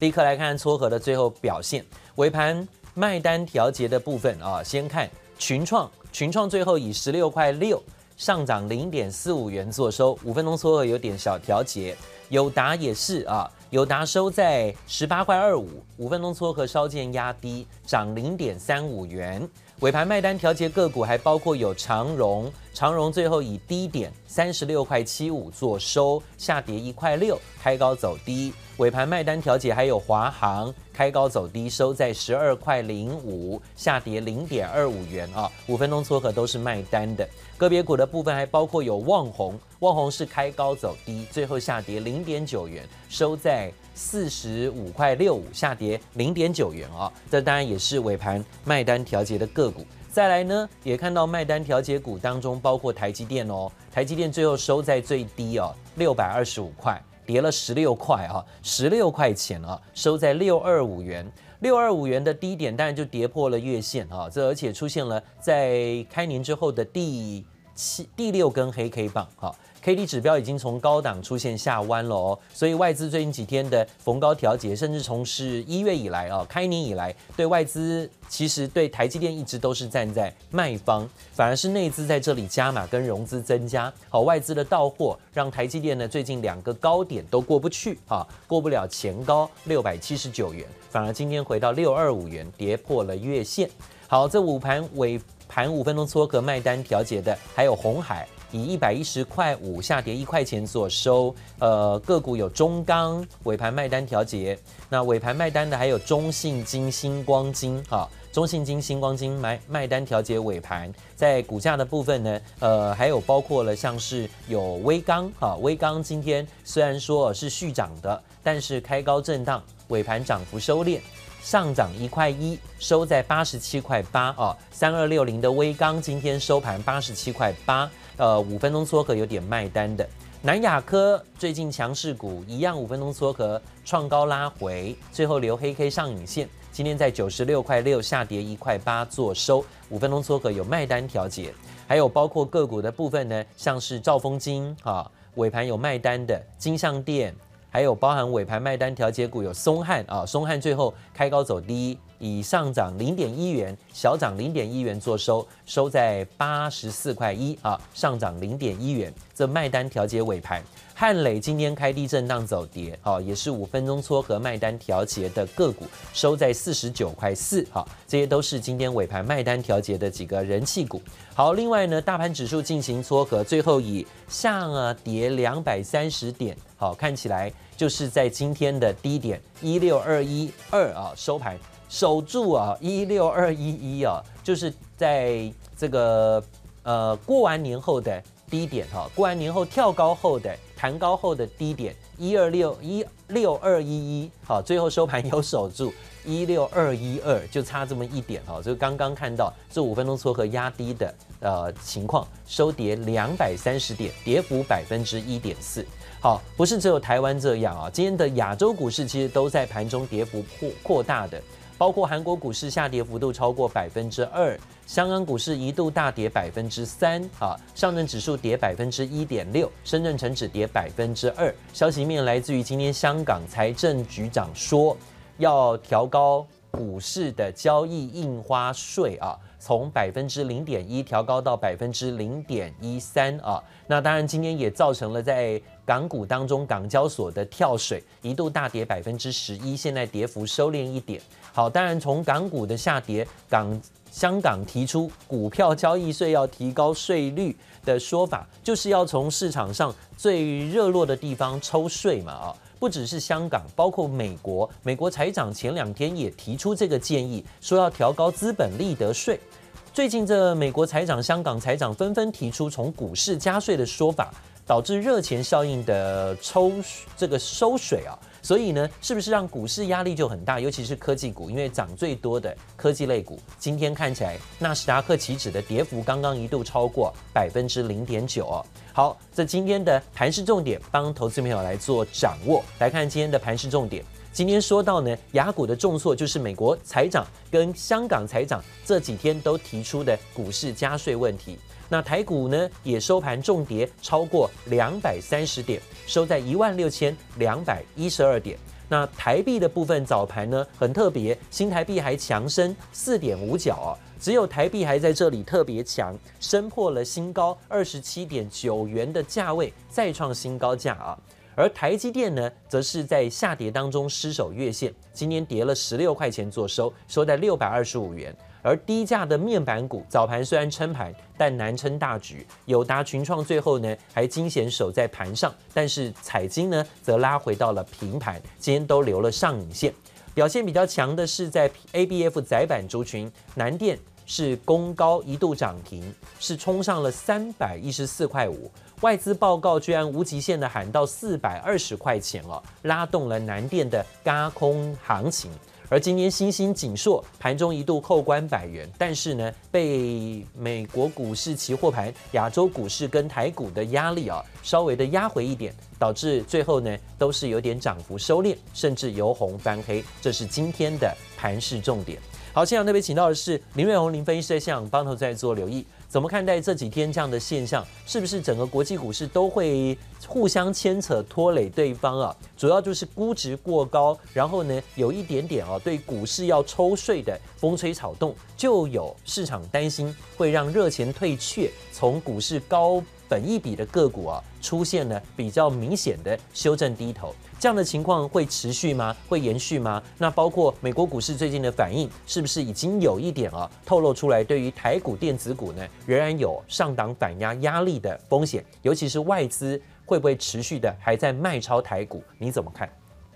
立刻来看撮合的最后表现，尾盘卖单调节的部分啊，先看群创，群创最后以十六块六上涨零点四五元作收，五分钟撮合有点小调节。友达也是啊，友达收在十八块二五，五分钟撮合稍见压低，涨零点三五元。尾盘卖单调节个股还包括有长荣，长荣最后以低点三十六块七五作收，下跌一块六，开高走低。尾盘卖单调节还有华航，开高走低，收在十二块零五，下跌零点二五元啊。五分钟撮合都是卖单的。个别股的部分还包括有旺宏，旺宏是开高走低，最后下跌零点九元，收在四十五块六五，下跌零点九元啊。这当然也是尾盘卖单调节的个股。再来呢，也看到卖单调节股当中包括台积电哦，台积电最后收在最低哦，六百二十五块，跌了十六块啊，十六块钱啊，收在六二五元。六二五元的低点，当然就跌破了月线啊！这而且出现了在开年之后的第七、第六根黑 K 棒啊，K D 指标已经从高档出现下弯了哦，所以外资最近几天的逢高调节，甚至从是一月以来啊，开年以来对外资。其实对台积电一直都是站在卖方，反而是内资在这里加码跟融资增加，好，外资的到货让台积电呢最近两个高点都过不去啊，过不了前高六百七十九元，反而今天回到六二五元，跌破了月线。好，这午盘尾盘五分钟撮合卖单调节的还有红海。以一百一十块五下跌一块钱所收，呃，个股有中钢尾盘卖单调节，那尾盘卖单的还有中信金、新光金，哈，中信金、新光金买卖单调节尾盘，在股价的部分呢，呃，还有包括了像是有威刚，哈，威刚今天虽然说是续涨的，但是开高震荡，尾盘涨幅收敛。上涨一块一，收在八十七块八哦。三二六零的微钢今天收盘八十七块八，呃，五分钟撮合有点卖单的。南亚科最近强势股一样，五分钟撮合创高拉回，最后留黑 K 上影线，今天在九十六块六下跌一块八做收，五分钟撮合有卖单调节。还有包括个股的部分呢，像是兆丰金啊，尾盘有卖单的金像电。还有包含尾盘卖单调节股有松汉啊，松汉最后开高走低，以上涨零点一元，小涨零点一元做收，收在八十四块一啊，上涨零点一元。这卖单调节尾盘，汉磊今天开低震荡走跌，啊，也是五分钟撮合卖单调节的个股，收在四十九块四，好，这些都是今天尾盘卖单调节的几个人气股。好，另外呢，大盘指数进行撮合，最后以下跌两百三十点。好，看起来就是在今天的低点一六二一二啊，收盘守住啊一六二一一啊，就是在这个呃过完年后的低点哈，过完年后跳高后的弹高后的低点一二六一六二一一，好，最后收盘有守住一六二一二，就差这么一点哈，就刚刚看到这五分钟撮合压低的呃情况，收跌两百三十点，跌幅百分之一点四。好，不是只有台湾这样啊，今天的亚洲股市其实都在盘中跌幅扩扩大的，包括韩国股市下跌幅度超过百分之二，香港股市一度大跌百分之三，啊，上证指数跌百分之一点六，深圳成指跌百分之二。消息面来自于今天香港财政局长说要调高股市的交易印花税啊。从百分之零点一调高到百分之零点一三啊，那当然今天也造成了在港股当中港交所的跳水，一度大跌百分之十一，现在跌幅收敛一点。好，当然从港股的下跌，港香港提出股票交易税要提高税率的说法，就是要从市场上最热络的地方抽税嘛啊。不只是香港，包括美国，美国财长前两天也提出这个建议，说要调高资本利得税。最近这美国财长、香港财长纷纷提出从股市加税的说法，导致热钱效应的抽这个收水啊。所以呢，是不是让股市压力就很大？尤其是科技股，因为涨最多的科技类股，今天看起来纳斯达克期指的跌幅刚刚一度超过百分之零点九哦。好，这今天的盘势重点，帮投资朋友来做掌握。来看今天的盘势重点，今天说到呢，雅股的重挫就是美国财长跟香港财长这几天都提出的股市加税问题。那台股呢，也收盘重跌超过两百三十点，收在一万六千两百一十二点。那台币的部分早盘呢很特别，新台币还强升四点五角啊，只有台币还在这里特别强，升破了新高二十七点九元的价位，再创新高价啊。而台积电呢，则是在下跌当中失守月线，今天跌了十六块钱做收，收在六百二十五元。而低价的面板股早盘虽然撑盘，但难撑大局。友达、群创最后呢还惊险守在盘上，但是彩晶呢则拉回到了平盘，今天都留了上影线。表现比较强的是在 ABF 窄板族群，南电是攻高一度涨停，是冲上了三百一十四块五。外资报告居然无极限的喊到四百二十块钱了，拉动了南电的轧空行情。而今天新兴锦硕盘中一度扣关百元，但是呢，被美国股市期货盘、亚洲股市跟台股的压力啊，稍微的压回一点，导致最后呢都是有点涨幅收敛，甚至由红翻黑。这是今天的盘势重点。好，现场特别请到的是林瑞红林分析师在现场帮头在做留意。怎么看待这几天这样的现象？是不是整个国际股市都会互相牵扯拖累对方啊？主要就是估值过高，然后呢有一点点啊对股市要抽税的风吹草动，就有市场担心会让热钱退却，从股市高本一比的个股啊出现了比较明显的修正低头。这样的情况会持续吗？会延续吗？那包括美国股市最近的反应，是不是已经有一点啊透露出来？对于台股电子股呢，仍然有上档反压压力的风险，尤其是外资会不会持续的还在卖超台股？你怎么看？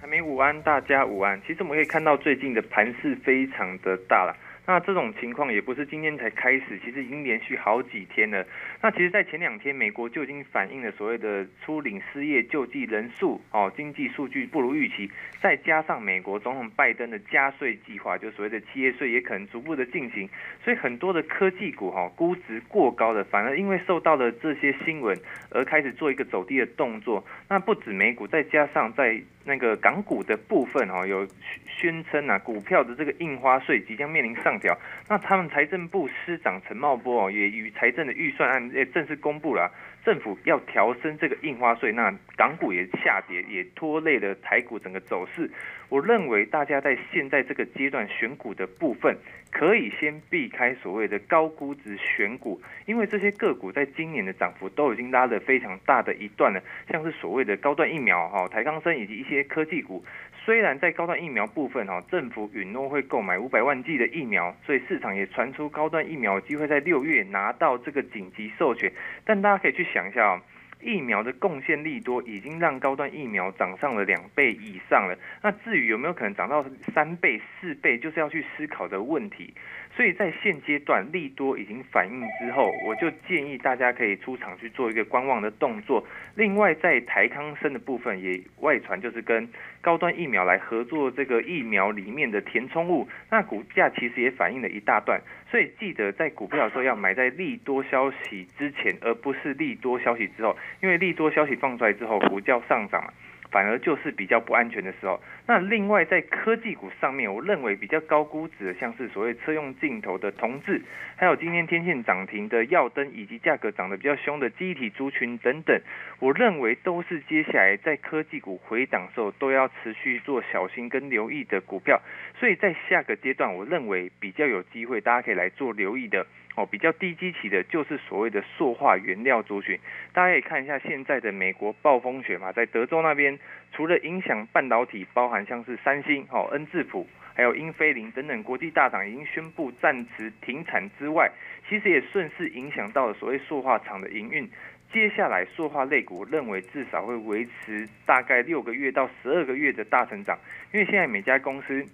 还没午安，大家午安。其实我们可以看到最近的盘势非常的大了。那这种情况也不是今天才开始，其实已经连续好几天了。那其实，在前两天，美国就已经反映了所谓的初领失业救济人数哦，经济数据不如预期，再加上美国总统拜登的加税计划，就所谓的企业税也可能逐步的进行，所以很多的科技股哈估值过高的，反而因为受到了这些新闻而开始做一个走低的动作。那不止美股，再加上在那个港股的部分哦，有宣称啊，股票的这个印花税即将面临上调。那他们财政部司长陈茂波哦，也与财政的预算案也正式公布了。政府要调升这个印花税，那港股也下跌，也拖累了台股整个走势。我认为大家在现在这个阶段选股的部分，可以先避开所谓的高估值选股，因为这些个股在今年的涨幅都已经拉得非常大的一段了，像是所谓的高端疫苗哈、台康生以及一些科技股。虽然在高端疫苗部分哈，政府允诺会购买五百万剂的疫苗，所以市场也传出高端疫苗有机会在六月拿到这个紧急授权，但大家可以去想一下啊。疫苗的贡献力多已经让高端疫苗涨上了两倍以上了，那至于有没有可能涨到三倍、四倍，就是要去思考的问题。所以在现阶段利多已经反应之后，我就建议大家可以出场去做一个观望的动作。另外，在台康生的部分也外传就是跟高端疫苗来合作这个疫苗里面的填充物，那股价其实也反映了一大段。所以记得在股票的时候要买在利多消息之前，而不是利多消息之后，因为利多消息放出来之后，股价上涨。反而就是比较不安全的时候。那另外在科技股上面，我认为比较高估值的，像是所谓车用镜头的同致，还有今天天线涨停的耀灯，以及价格涨得比较凶的记忆体族群等等，我认为都是接下来在科技股回档时候都要持续做小心跟留意的股票。所以在下个阶段，我认为比较有机会，大家可以来做留意的。哦，比较低基期的，就是所谓的塑化原料族群。大家可以看一下现在的美国暴风雪嘛，在德州那边，除了影响半导体，包含像是三星、哦恩智浦，还有英飞凌等等国际大厂已经宣布暂时停产之外，其实也顺势影响到了所谓塑化厂的营运。接下来塑化类股，认为至少会维持大概六个月到十二个月的大成长，因为现在每家公司。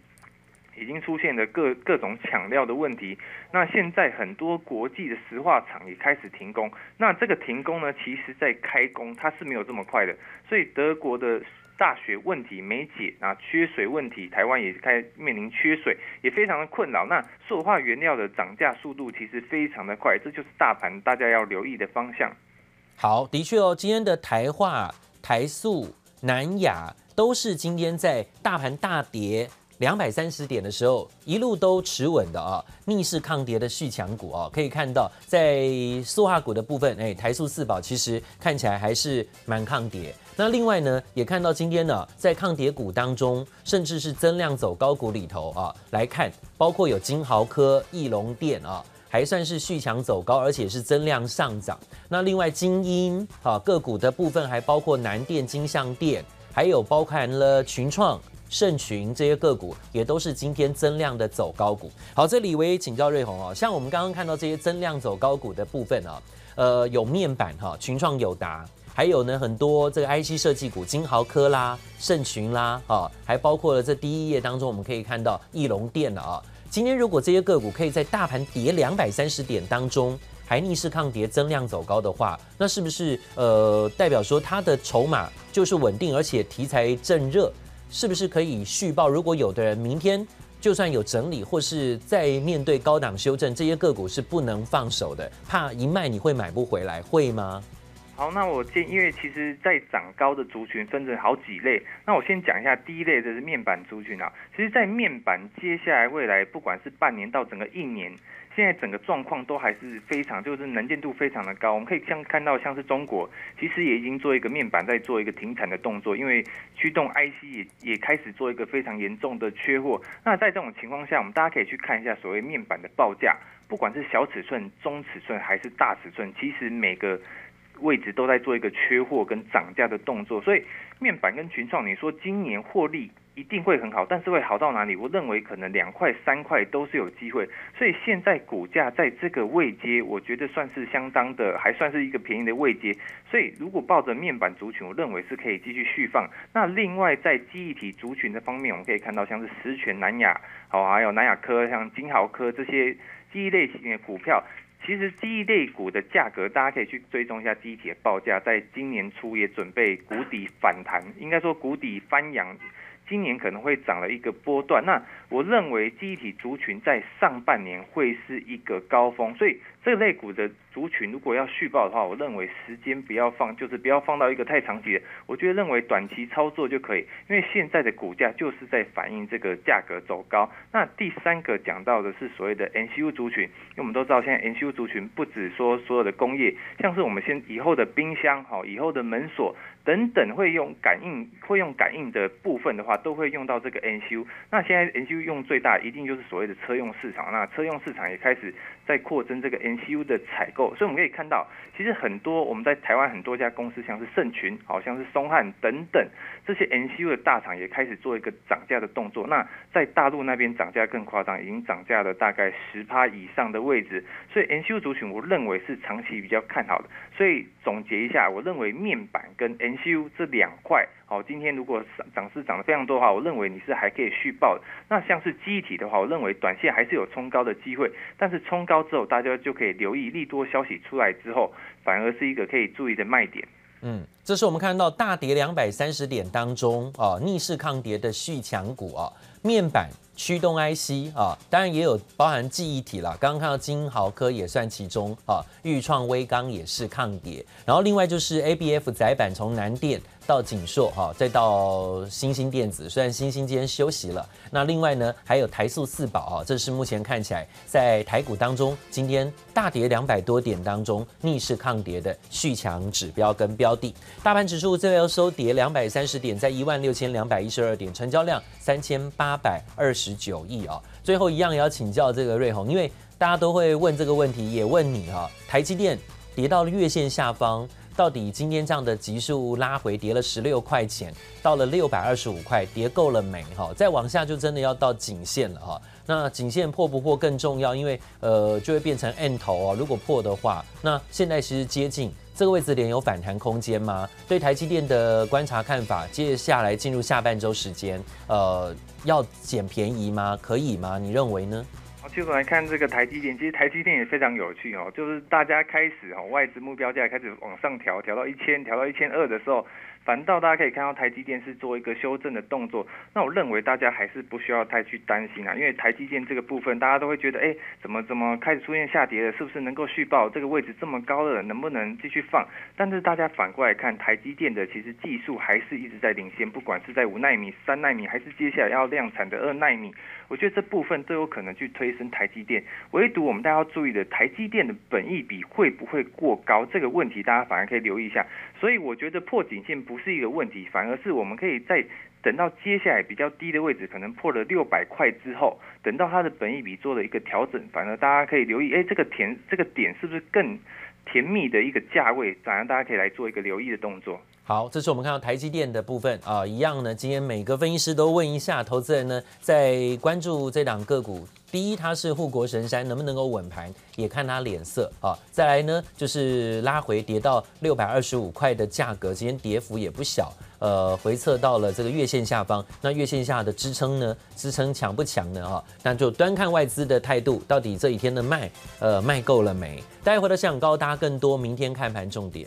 已经出现了各各种抢料的问题，那现在很多国际的石化厂也开始停工，那这个停工呢，其实在开工它是没有这么快的，所以德国的大雪问题没解啊，缺水问题，台湾也开面临缺水，也非常的困扰。那塑化原料的涨价速度其实非常的快，这就是大盘大家要留意的方向。好，的确哦，今天的台化、台塑、南亚都是今天在大盘大跌。两百三十点的时候，一路都持稳的啊，逆势抗跌的续强股啊，可以看到在塑化股的部分，哎，台塑四宝其实看起来还是蛮抗跌。那另外呢，也看到今天呢，在抗跌股当中，甚至是增量走高股里头啊，来看，包括有金豪科、义隆电啊，还算是续强走高，而且是增量上涨。那另外精英啊个股的部分，还包括南电、金像电，还有包含了群创。盛群这些个股也都是今天增量的走高股。好，这里我也请教瑞虹哦，像我们刚刚看到这些增量走高股的部分啊，呃，有面板哈，群创友达，还有呢很多这个 IC 设计股，金豪科啦、盛群啦，啊，还包括了这第一页当中我们可以看到义隆电了啊。今天如果这些个股可以在大盘跌两百三十点当中还逆势抗跌、增量走高的话，那是不是呃代表说它的筹码就是稳定，而且题材正热？是不是可以续报？如果有的人明天就算有整理，或是在面对高档修正，这些个股是不能放手的，怕一卖你会买不回来，会吗？好，那我建，因为其实在长高的族群分成好几类，那我先讲一下第一类的是面板族群啊。其实，在面板接下来未来，不管是半年到整个一年。现在整个状况都还是非常，就是能见度非常的高。我们可以像看到，像是中国，其实也已经做一个面板在做一个停产的动作，因为驱动 IC 也也开始做一个非常严重的缺货。那在这种情况下，我们大家可以去看一下所谓面板的报价，不管是小尺寸、中尺寸还是大尺寸，其实每个位置都在做一个缺货跟涨价的动作。所以面板跟群创，你说今年获利？一定会很好，但是会好到哪里？我认为可能两块、三块都是有机会。所以现在股价在这个位阶，我觉得算是相当的，还算是一个便宜的位阶。所以如果抱着面板族群，我认为是可以继续续放。那另外在记忆体族群的方面，我们可以看到像是十銓、南亚，好，还有南亚科、像金豪科这些记忆类型的股票，其实记忆类股的价格，大家可以去追踪一下记忆体的报价，在今年初也准备谷底反弹，应该说谷底翻扬。今年可能会涨了一个波段，那我认为记忆体族群在上半年会是一个高峰，所以这类股的族群如果要续报的话，我认为时间不要放，就是不要放到一个太长期的，我觉得认为短期操作就可以，因为现在的股价就是在反映这个价格走高。那第三个讲到的是所谓的 N C U 族群，因为我们都知道现在 N C U 族群不止说所有的工业，像是我们先以后的冰箱，好，以后的门锁。等等会用感应，会用感应的部分的话，都会用到这个 N C U。那现在 N C U 用最大，一定就是所谓的车用市场。那车用市场也开始在扩增这个 N MCU 的采购。所以我们可以看到，其实很多我们在台湾很多家公司，像是盛群，好像是松汉等等这些 N C U 的大厂，也开始做一个涨价的动作。那在大陆那边涨价更夸张，已经涨价了大概十趴以上的位置。所以 N C U 族群，我认为是长期比较看好的。所以总结一下，我认为面板跟 NCU 这两块，哦，今天如果涨势涨得非常多的话，我认为你是还可以续报的。那像是记忆体的话，我认为短线还是有冲高的机会，但是冲高之后，大家就可以留意利多消息出来之后，反而是一个可以注意的卖点。嗯，这是我们看到大跌两百三十点当中啊，逆势抗跌的续强股啊，面板。驱动 IC 啊，当然也有包含记忆体啦。刚刚看到金豪科也算其中啊，豫创微刚也是抗跌。然后另外就是 ABF 载板从南电到景硕哈，再到欣兴电子，虽然欣兴今天休息了。那另外呢，还有台塑四宝啊，这是目前看起来在台股当中今天大跌两百多点当中逆势抗跌的续强指标跟标的。大盘指数最后收跌两百三十点，在一万六千两百一十二点，成交量三千八百二十。九亿啊！最后一样也要请教这个瑞虹，因为大家都会问这个问题，也问你哈，台积电跌到了月线下方，到底今天这样的急速拉回，跌了十六块钱，到了六百二十五块，跌够了没？哈，再往下就真的要到颈线了哈。那颈线破不破更重要，因为呃就会变成 M 头啊。如果破的话，那现在其实接近。这个位置点有反弹空间吗？对台积电的观察看法，接下来进入下半周时间，呃，要捡便宜吗？可以吗？你认为呢？就，来看这个台积电，其实台积电也非常有趣哦，就是大家开始哦，外资目标价开始往上调，调到一千，调到一千二的时候。反倒大家可以看到台积电是做一个修正的动作。那我认为大家还是不需要太去担心啊，因为台积电这个部分大家都会觉得，哎，怎么怎么开始出现下跌了？是不是能够续报这个位置这么高了，能不能继续放？但是大家反过来看，台积电的其实技术还是一直在领先，不管是在五纳米、三纳米，还是接下来要量产的二纳米，我觉得这部分都有可能去推升台积电。唯独我们大家要注意的，台积电的本益比会不会过高？这个问题大家反而可以留意一下。所以我觉得破颈线不是一个问题，反而是我们可以在等到接下来比较低的位置，可能破了六百块之后，等到它的本益比做了一个调整，反而大家可以留意，哎，这个甜这个点是不是更甜蜜的一个价位？反而大家可以来做一个留意的动作。好，这是我们看到台积电的部分啊，一样呢。今天每个分析师都问一下投资人呢，在关注这档个股。第一，它是护国神山，能不能够稳盘，也看它脸色啊。再来呢，就是拉回跌到六百二十五块的价格，今天跌幅也不小，呃，回测到了这个月线下方。那月线下的支撑呢，支撑强不强呢？哈，那就端看外资的态度，到底这一天的卖，呃，卖够了没？待会的市场高搭更多，明天看盘重点。